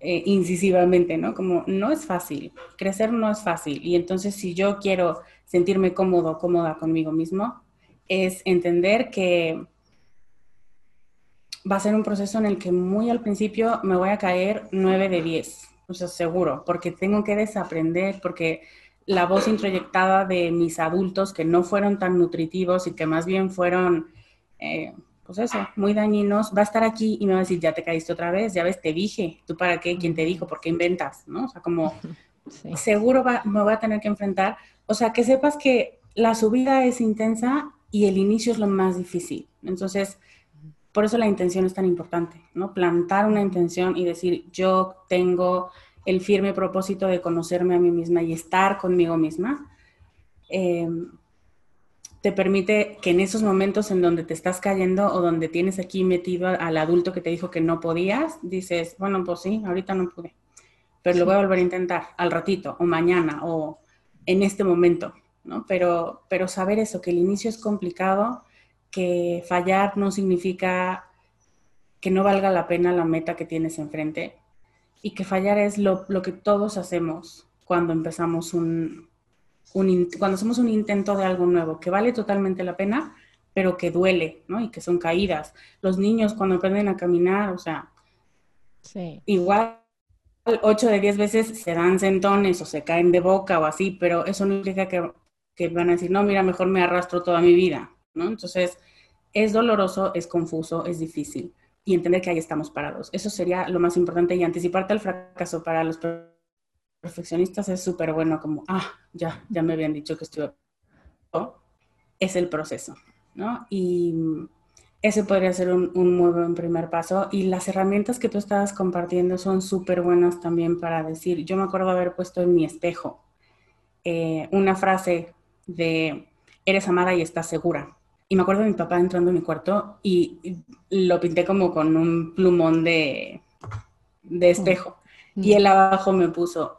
eh, incisivamente, ¿no? Como no es fácil, crecer no es fácil. Y entonces si yo quiero sentirme cómodo, cómoda conmigo mismo, es entender que va a ser un proceso en el que muy al principio me voy a caer 9 de 10, o sea, seguro, porque tengo que desaprender, porque la voz introyectada de mis adultos que no fueron tan nutritivos y que más bien fueron... Eh, pues eso, muy dañinos, va a estar aquí y me va a decir, ya te caíste otra vez, ya ves, te dije, ¿tú para qué? ¿Quién te dijo? ¿Por qué inventas? ¿No? O sea, como seguro me voy a tener que enfrentar. O sea, que sepas que la subida es intensa y el inicio es lo más difícil. Entonces, por eso la intención es tan importante, ¿no? Plantar una intención y decir, yo tengo el firme propósito de conocerme a mí misma y estar conmigo misma. Eh, te permite que en esos momentos en donde te estás cayendo o donde tienes aquí metido al adulto que te dijo que no podías, dices, bueno, pues sí, ahorita no pude, pero lo voy a volver a intentar al ratito o mañana o en este momento, ¿no? Pero, pero saber eso, que el inicio es complicado, que fallar no significa que no valga la pena la meta que tienes enfrente y que fallar es lo, que todos hacemos cuando empezamos un, cuando hacemos un intento de algo nuevo, que vale totalmente la pena, pero que duele, ¿no? Y que son caídas. Los niños cuando aprenden a caminar, o sea, igual 8 de 10 veces se dan sentones o se caen de boca o así, pero eso no implica que, que van a decir, no, mira, mejor me arrastro toda mi vida, ¿no? Entonces, es doloroso, es confuso, es difícil y entender que ahí estamos parados. Eso sería lo más importante y anticiparte al fracaso para los perfeccionistas es súper bueno, como, ah, ya, ya me habían dicho que estuve... Es el proceso, ¿no? Y ese podría ser un, un, muy buen primer paso. Y las herramientas que tú estabas compartiendo son súper buenas también para decir, yo me acuerdo haber puesto en mi espejo eh, una frase de, eres amada y estás segura. Y me acuerdo de mi papá entrando en mi cuarto y lo pinté como con un plumón de, de espejo. Y él abajo me puso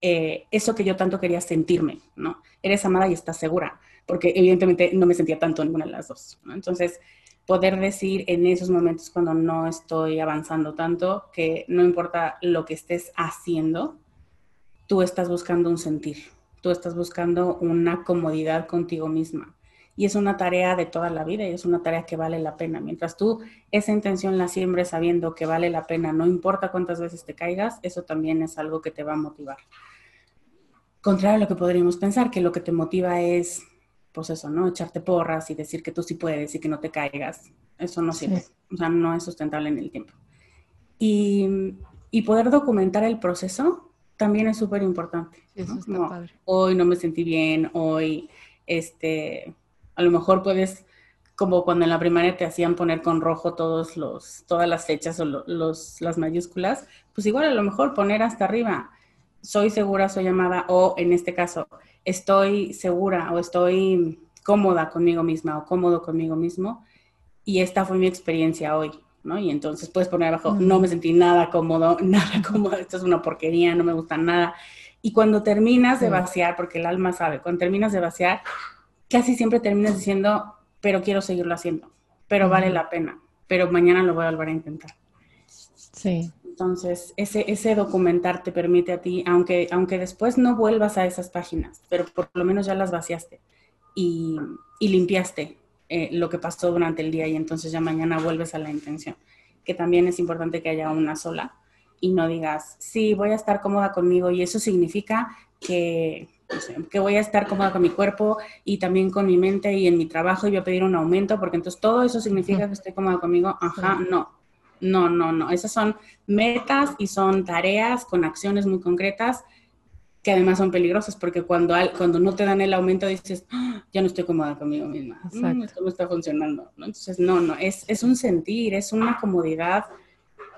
eh, eso que yo tanto quería sentirme, ¿no? Eres amada y estás segura, porque evidentemente no me sentía tanto en ninguna de las dos, ¿no? Entonces, poder decir en esos momentos cuando no estoy avanzando tanto, que no importa lo que estés haciendo, tú estás buscando un sentir, tú estás buscando una comodidad contigo misma y es una tarea de toda la vida y es una tarea que vale la pena. Mientras tú esa intención la siembres sabiendo que vale la pena, no importa cuántas veces te caigas, eso también es algo que te va a motivar. Contrario a lo que podríamos pensar, que lo que te motiva es, pues eso, ¿no? Echarte porras y decir que tú sí puedes y que no te caigas. Eso no sirve, o sea, no es sustentable en el tiempo. Y, y poder documentar el proceso también es súper importante. Eso está padre. Hoy no me sentí bien, hoy, este, a lo mejor puedes, como cuando en la primaria te hacían poner con rojo todos los, todas las fechas o los, las mayúsculas, pues igual a lo mejor poner hasta arriba, soy segura, soy amada, o en este caso, estoy segura o estoy cómoda conmigo misma o cómodo conmigo mismo, y esta fue mi experiencia hoy, ¿no? Y entonces puedes poner abajo, no me sentí nada cómodo, nada cómodo, esto es una porquería, no me gusta nada. Y cuando terminas de vaciar, porque el alma sabe, cuando terminas de vaciar, casi siempre terminas diciendo, pero quiero seguirlo haciendo, pero vale la pena, pero mañana lo voy a volver a intentar. Sí. Entonces, ese, ese documentar te permite a ti, aunque, aunque después no vuelvas a esas páginas, pero por lo menos ya las vaciaste y, y limpiaste eh, lo que pasó durante el día y entonces ya mañana vuelves a la intención, que también es importante que haya una sola y no digas, sí, voy a estar cómoda conmigo y eso significa que, que voy a estar cómoda con mi cuerpo y también con mi mente y en mi trabajo y voy a pedir un aumento porque entonces todo eso significa que estoy cómoda conmigo. Ajá, no. No, no, no. Esas son metas y son tareas con acciones muy concretas que además son peligrosas porque cuando, cuando no te dan el aumento dices, ah, ya no estoy cómoda conmigo misma, mm, esto no está funcionando. Entonces, no, no, es, es un sentir, es una comodidad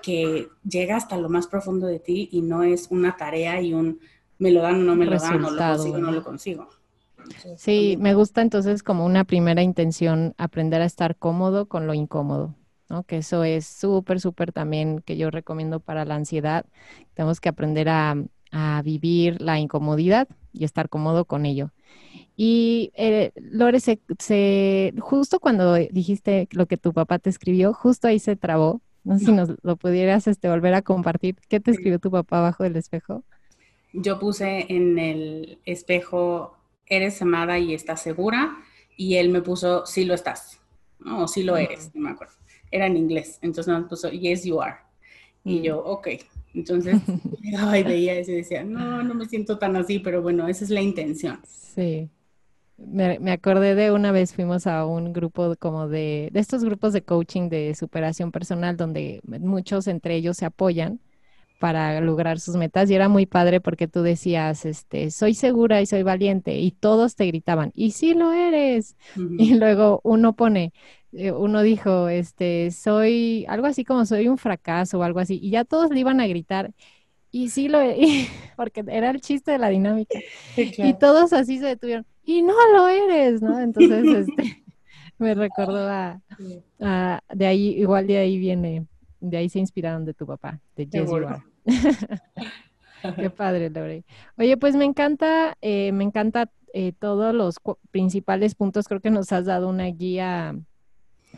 que llega hasta lo más profundo de ti y no es una tarea y un me lo dan o no me lo dan, o lo consigo o no lo consigo. sí, me gusta entonces como una primera intención aprender a estar cómodo con lo incómodo, ¿no? Que eso es súper, súper también que yo recomiendo para la ansiedad. Tenemos que aprender a, vivir la incomodidad y estar cómodo con ello. Y eh, Lore, se, justo cuando dijiste lo que tu papá te escribió, justo ahí se trabó. No sé si nos lo pudieras este, volver a compartir. ¿Qué te escribió tu papá abajo del espejo? Yo puse en el espejo, eres amada y estás segura, y él me puso, sí lo estás, ¿no? o sí lo eres, no me acuerdo. Era en inglés, entonces me puso, yes you are. Y mm. yo, ok. Entonces, ay, veía eso y decía, no, no me siento tan así, pero bueno, esa es la intención. Sí. Me, me, acordé de una vez fuimos a un grupo como de, de estos grupos de coaching de superación personal donde muchos entre ellos se apoyan para lograr sus metas y era muy padre porque tú decías, este, soy segura y soy valiente y todos te gritaban, y sí lo eres. Y luego uno pone, eh, uno dijo, este, soy algo así como soy un fracaso o algo así, y ya todos le iban a gritar. Y sí lo, e-", porque era el chiste de la dinámica. Y todos así se detuvieron. Y no lo eres, ¿no? Entonces, este, me recordó a, de ahí, igual de ahí viene, de ahí se inspiraron de tu papá, de Are. Qué padre, Lore. Oye, pues me encanta, eh, me encanta eh, todos los principales puntos. Creo que nos has dado una guía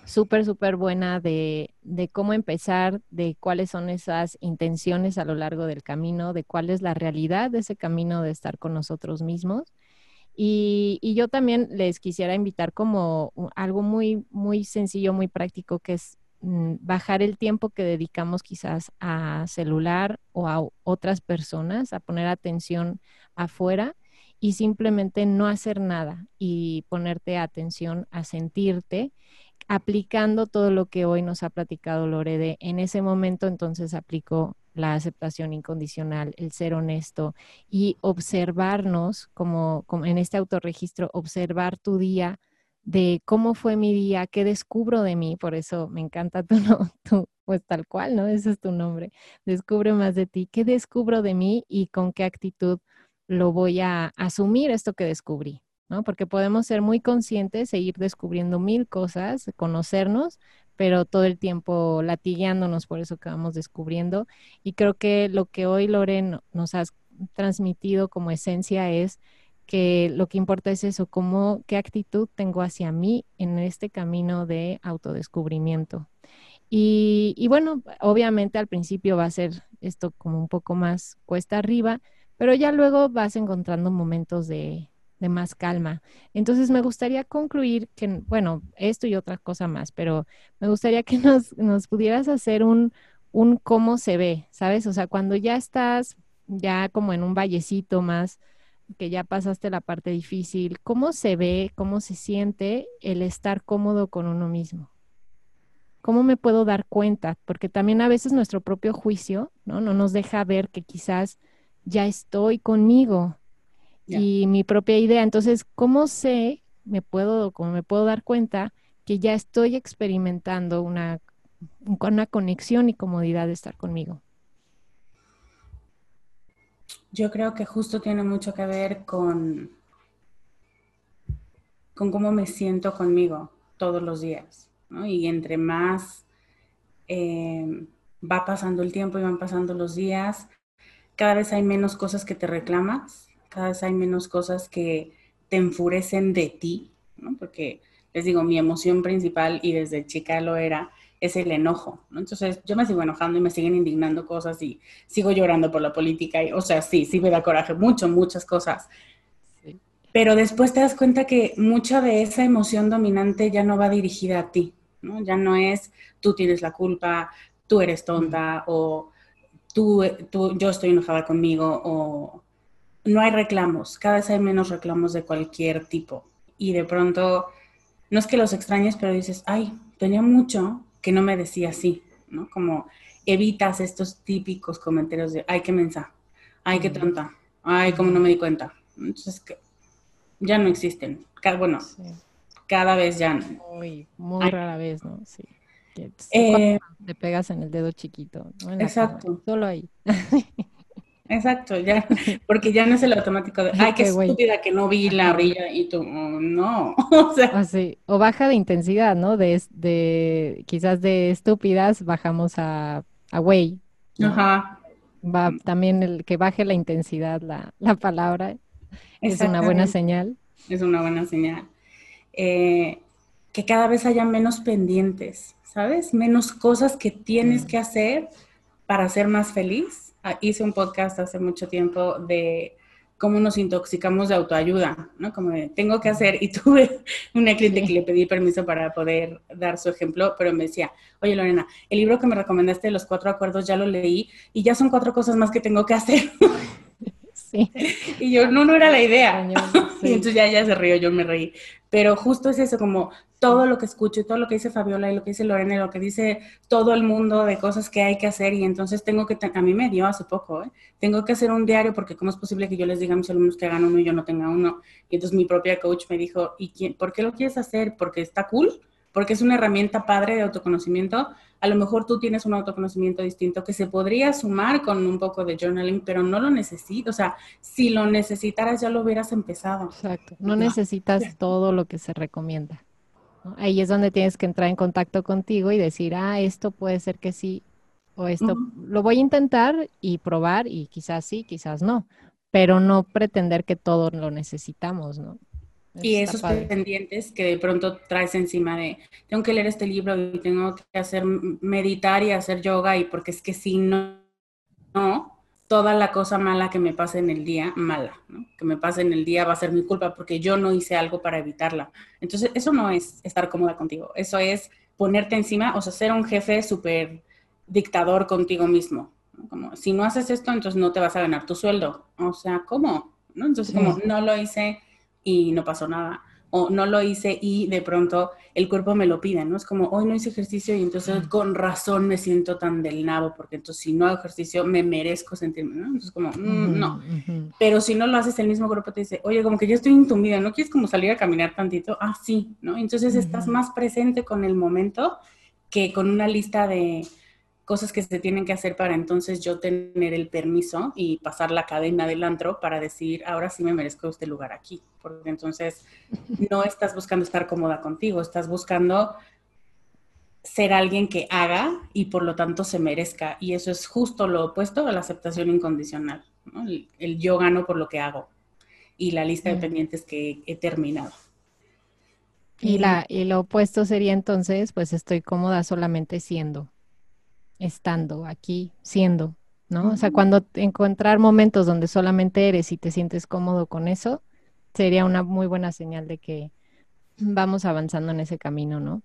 súper, súper buena de, de, cómo empezar, de cuáles son esas intenciones a lo largo del camino, de cuál es la realidad de ese camino de estar con nosotros mismos. Y, y yo también les quisiera invitar como algo muy, muy sencillo, muy práctico, que es bajar el tiempo que dedicamos quizás a celular o a otras personas, a poner atención afuera y simplemente no hacer nada y ponerte atención a sentirte aplicando todo lo que hoy nos ha platicado Lorede. En ese momento entonces aplico la aceptación incondicional, el ser honesto y observarnos como, como en este autorregistro, observar tu día de cómo fue mi día, qué descubro de mí, por eso me encanta tu, no, tu pues tal cual, ¿no? Ese es tu nombre. Descubre más de ti, qué descubro de mí y con qué actitud lo voy a asumir esto que descubrí. ¿no? Porque podemos ser muy conscientes e ir descubriendo mil cosas, conocernos, pero todo el tiempo latigueándonos por eso que vamos descubriendo. Y creo que lo que hoy Loren nos has transmitido como esencia es que lo que importa es eso, qué actitud tengo hacia mí en este camino de autodescubrimiento. Y, y bueno, obviamente al principio va a ser esto como un poco más cuesta arriba, pero ya luego vas encontrando momentos de, de más calma. Entonces me gustaría concluir que, bueno, esto y otra cosa más, pero me gustaría que nos, nos pudieras hacer un, un cómo se ve, ¿sabes? O sea, cuando ya estás ya como en un vallecito más, que ya pasaste la parte difícil, ¿cómo se ve, cómo se siente el estar cómodo con uno mismo? ¿Cómo me puedo dar cuenta? Porque también a veces nuestro propio juicio, ¿no? No nos deja ver que quizás ya estoy conmigo, y mi propia idea. Entonces, ¿cómo sé, me puedo, cómo me puedo dar cuenta que ya estoy experimentando una, una conexión y comodidad de estar conmigo? Yo creo que justo tiene mucho que ver con, con cómo me siento conmigo todos los días. Y entre más eh, va pasando el tiempo y van pasando los días, cada vez hay menos cosas que te reclamas cada vez hay menos cosas que te enfurecen de ti, ¿no? Porque les digo, mi emoción principal, y desde chica lo era, es el enojo, ¿no? Entonces yo me sigo enojando y me siguen indignando cosas y sigo llorando por la política, y, o sea, sí, sí me da coraje, mucho, muchas cosas. Pero después te das cuenta que mucha de esa emoción dominante ya no va dirigida a ti, ¿no? Ya no es tú tienes la culpa, tú eres tonta, o tú, tú, yo estoy enojada conmigo, o no hay reclamos, cada vez hay menos reclamos de cualquier tipo. Y de pronto, no es que los extrañes, pero dices, ay, tenía mucho que no me decía así, ¿no? Como evitas estos típicos comentarios de, ay, qué mensa, ay, qué tonta, ay, cómo no me di cuenta. Entonces, que ya no existen. Bueno, cada vez ya no. Muy, muy rara vez, ¿no? Sí. Eh, te pegas en el dedo chiquito. ¿no? exacto. solo ahí. Exacto, ya, porque ya no es el automático de, ay, qué, estúpida que no vi la orilla y tú, oh, no, o sea. Así, o baja de intensidad, ¿no? De, de quizás de estúpidas bajamos a, a güey. Ajá. Va también el que baje la intensidad, la, la palabra, es una buena señal. Es una buena señal. Eh, que cada vez haya menos pendientes, ¿sabes? Menos cosas que tienes mm. que hacer para ser más feliz Ah, hice un podcast hace mucho tiempo de cómo nos intoxicamos de autoayuda, ¿no? Como de, tengo que hacer, y tuve una cliente que le pedí permiso para poder dar su ejemplo, pero me decía, oye Lorena, el libro que me recomendaste de los cuatro acuerdos ya lo leí y ya son cuatro cosas más que tengo que hacer. Sí. Y yo, no, no era la idea. Y entonces ya, ya se rió, yo me reí. Pero justo es eso, como todo lo que escucho y todo lo que dice Fabiola y lo que dice Lorena y lo que dice todo el mundo de cosas que hay que hacer y entonces tengo que, a mí me dio hace poco, ¿eh? tengo que hacer un diario porque cómo es posible que yo les diga a mis alumnos que hagan uno y yo no tenga uno. Y entonces mi propia coach me dijo, ¿y quién, por qué lo quieres hacer? ¿Porque está cool? ¿Porque es una herramienta padre de autoconocimiento? A lo mejor tú tienes un autoconocimiento distinto que se podría sumar con un poco de journaling, pero no lo necesito. O sea, si lo necesitaras ya lo hubieras empezado. Exacto. No, necesitas todo lo que se recomienda. Ahí es donde tienes que entrar en contacto contigo y decir, ah, esto puede ser que sí, o esto lo voy a intentar y probar y quizás sí, quizás no, pero no pretender que todo lo necesitamos, ¿no? y esos pendientes que de pronto traes encima de, tengo que leer este libro y tengo que hacer, meditar y hacer yoga y porque es que si no, no, toda la cosa mala que me pase en el día, mala, ¿no? que me pase en el día va a ser mi culpa porque yo no hice algo para evitarla. Entonces, eso no es estar cómoda contigo, eso es ponerte encima, o sea, ser un jefe súper dictador contigo mismo. Como, si no haces esto, entonces no te vas a ganar tu sueldo. O sea, ¿cómo? ¿No? Entonces, como, no lo hice y no pasó nada. O no lo hice y de pronto el cuerpo me lo pide, ¿no? Es como, hoy no hice ejercicio y entonces con razón me siento tan del nabo, porque entonces si no hago ejercicio me merezco sentirme, ¿no? Entonces como, mm, no. Pero si no lo haces, el mismo cuerpo te dice, oye, como que yo estoy intumida, ¿no quieres como salir a caminar tantito? Ah, sí, ¿no? Entonces estás más presente con el momento que con una lista de, cosas que se tienen que hacer para entonces yo tener el permiso y pasar la cadena del antro para decir, ahora sí me merezco este lugar aquí. Porque entonces no estás buscando estar cómoda contigo, estás buscando ser alguien que haga y por lo tanto se merezca. Y eso es justo lo opuesto a la aceptación incondicional. El, yo gano por lo que hago y la lista de pendientes que he terminado. Y, la, y lo opuesto sería entonces, pues estoy cómoda solamente siendo estando aquí, siendo, ¿no? O sea, cuando encontrar momentos donde solamente eres y te sientes cómodo con eso, sería una muy buena señal de que vamos avanzando en ese camino, ¿no?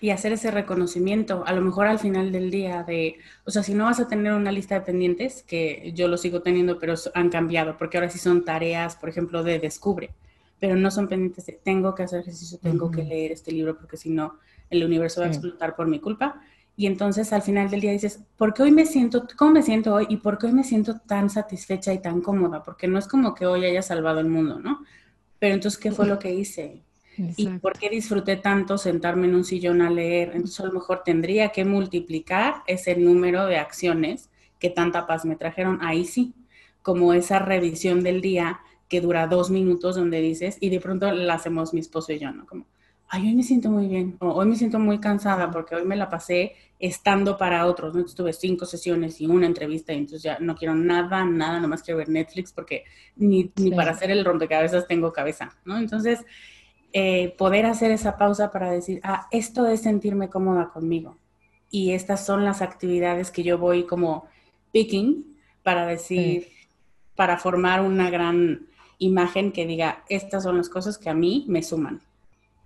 Y hacer ese reconocimiento, a lo mejor al final del día de, o sea, si no vas a tener una lista de pendientes, que yo lo sigo teniendo, pero han cambiado, porque ahora sí son tareas, por ejemplo, de descubre, pero no son pendientes de tengo que hacer ejercicio, tengo que leer este libro, porque si no, el universo va a explotar por mi culpa y entonces al final del día dices, ¿por qué hoy me siento, cómo me siento hoy y por qué hoy me siento tan satisfecha y tan cómoda? Porque no es como que hoy haya salvado el mundo, ¿no? Pero entonces, ¿qué fue lo que hice? ¿Y por qué disfruté tanto sentarme en un sillón a leer? Entonces, a lo mejor tendría que multiplicar ese número de acciones que tanta paz me trajeron. Ahí sí, como esa revisión del día que dura dos minutos donde dices, y de pronto la hacemos mi esposo y yo, ¿no? Como, ay, hoy me siento muy bien, o hoy me siento muy cansada porque hoy me la pasé estando para otros, ¿no? tuve cinco sesiones y una entrevista y entonces ya no quiero nada, nada, nomás quiero ver Netflix porque ni, ni para hacer el rompecabezas tengo cabeza, ¿no? Entonces, eh, poder hacer esa pausa para decir, ah, esto es sentirme cómoda conmigo. Y estas son las actividades que yo voy como picking para decir, para formar una gran imagen que diga, estas son las cosas que a mí me suman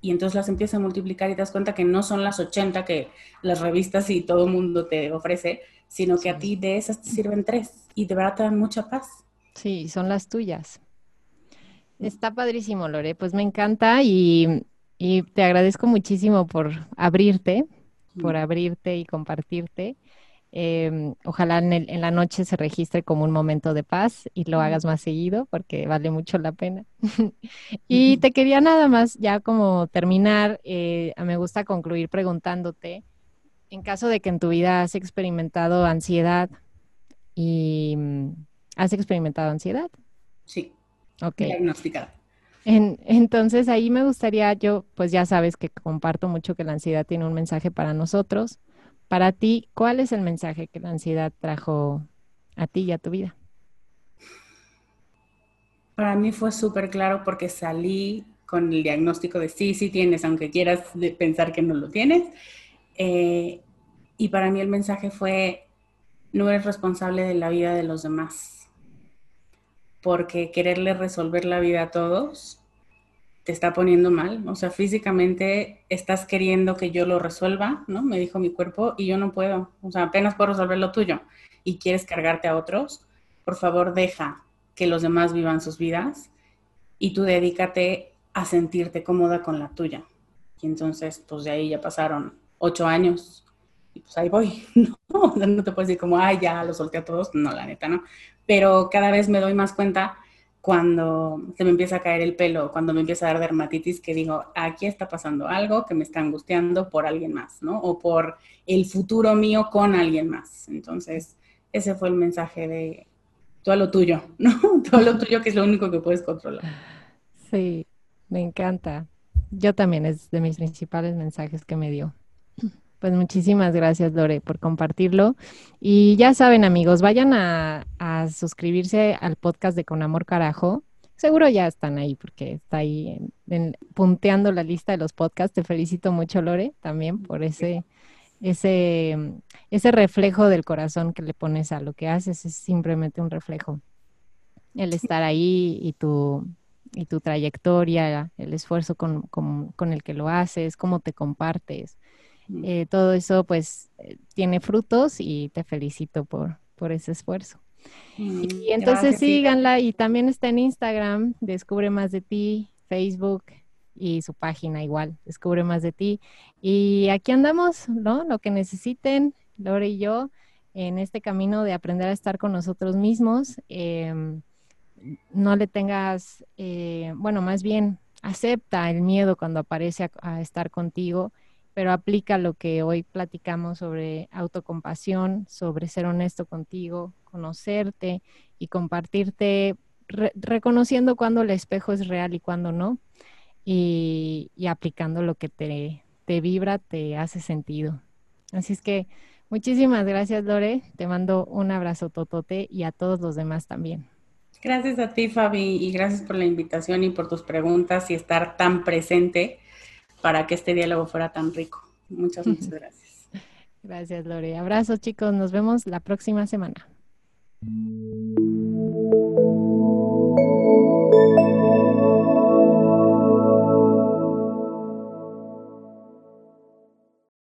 y entonces las empiezas a multiplicar y te das cuenta que no son las 80 que las revistas y todo el mundo te ofrece, sino que a ti de esas te sirven tres y de verdad te dan mucha paz. Sí, son las tuyas. Está padrísimo, Lore. Pues me encanta y, y te agradezco muchísimo por abrirte, por abrirte y compartirte. Em, ojalá en, la noche se registre como un momento de paz y lo hagas más seguido porque vale mucho la pena. y te quería nada más ya como terminar, eh, me gusta concluir preguntándote, en caso de que en tu vida has experimentado ansiedad y mm, has experimentado ansiedad. Sí. Ok. Diagnosticada. entonces ahí me gustaría, yo pues ya sabes que comparto mucho que la ansiedad tiene un mensaje para nosotros para ti, ¿cuál es el mensaje que la ansiedad trajo a ti y a tu vida? Para mí fue súper claro porque salí con el diagnóstico de sí, sí tienes, aunque quieras pensar que no lo tienes. Eh, y para mí el mensaje fue, no eres responsable de la vida de los demás, porque quererle resolver la vida a todos te está poniendo mal, o sea, físicamente estás queriendo que yo lo resuelva, ¿no? Me dijo mi cuerpo y yo no puedo, o sea, apenas puedo resolver lo tuyo y quieres cargarte a otros, por favor deja que los demás vivan sus vidas y tú dedícate a sentirte cómoda con la tuya. Y entonces, pues de ahí ya pasaron ocho años y pues ahí voy, ¿no? No te puedes decir como, ay, ya lo solté a todos, no, la neta, ¿no? Pero cada vez me doy más cuenta cuando se me empieza a caer el pelo, cuando me empieza a dar dermatitis, que digo, aquí está pasando algo que me está angustiando por alguien más, ¿no? O por el futuro mío con alguien más. Entonces, ese fue el mensaje de todo lo tuyo, ¿no? Todo lo tuyo que es lo único que puedes controlar. Sí, me encanta. Yo también es de mis principales mensajes que me dio. Pues muchísimas gracias, Lore, por compartirlo. Y ya saben, amigos, vayan a, suscribirse al podcast de Con Amor Carajo. Seguro ya están ahí porque está ahí punteando la lista de los podcasts. Te felicito mucho, Lore, también por ese, ese, ese reflejo del corazón que le pones a lo que haces. Es simplemente un reflejo. El estar ahí y tu, y tu trayectoria, el esfuerzo con, con el que lo haces, cómo te compartes. Eh, todo eso pues eh, tiene frutos y te felicito por, por ese esfuerzo. Mm, y entonces síganla y también está en Instagram, Descubre Más de Ti, Facebook y su página igual, Descubre Más de Ti. Y aquí andamos, ¿no? Lo que necesiten, Lore y yo, en este camino de aprender a estar con nosotros mismos. Em, no le tengas, eh, bueno, más bien acepta el miedo cuando aparece a estar contigo pero aplica lo que hoy platicamos sobre autocompasión, sobre ser honesto contigo, conocerte y compartirte, reconociendo cuando el espejo es real y cuando no, y, aplicando lo que te, te vibra, te hace sentido. Así es que muchísimas gracias, Lore. Te mando un abrazo totote y a todos los demás también. Gracias a ti, Fabi, y gracias por la invitación y por tus preguntas y estar tan presente para que este diálogo fuera tan rico. Muchas, muchas gracias. Gracias, Lore. Abrazos, chicos. Nos vemos la próxima semana.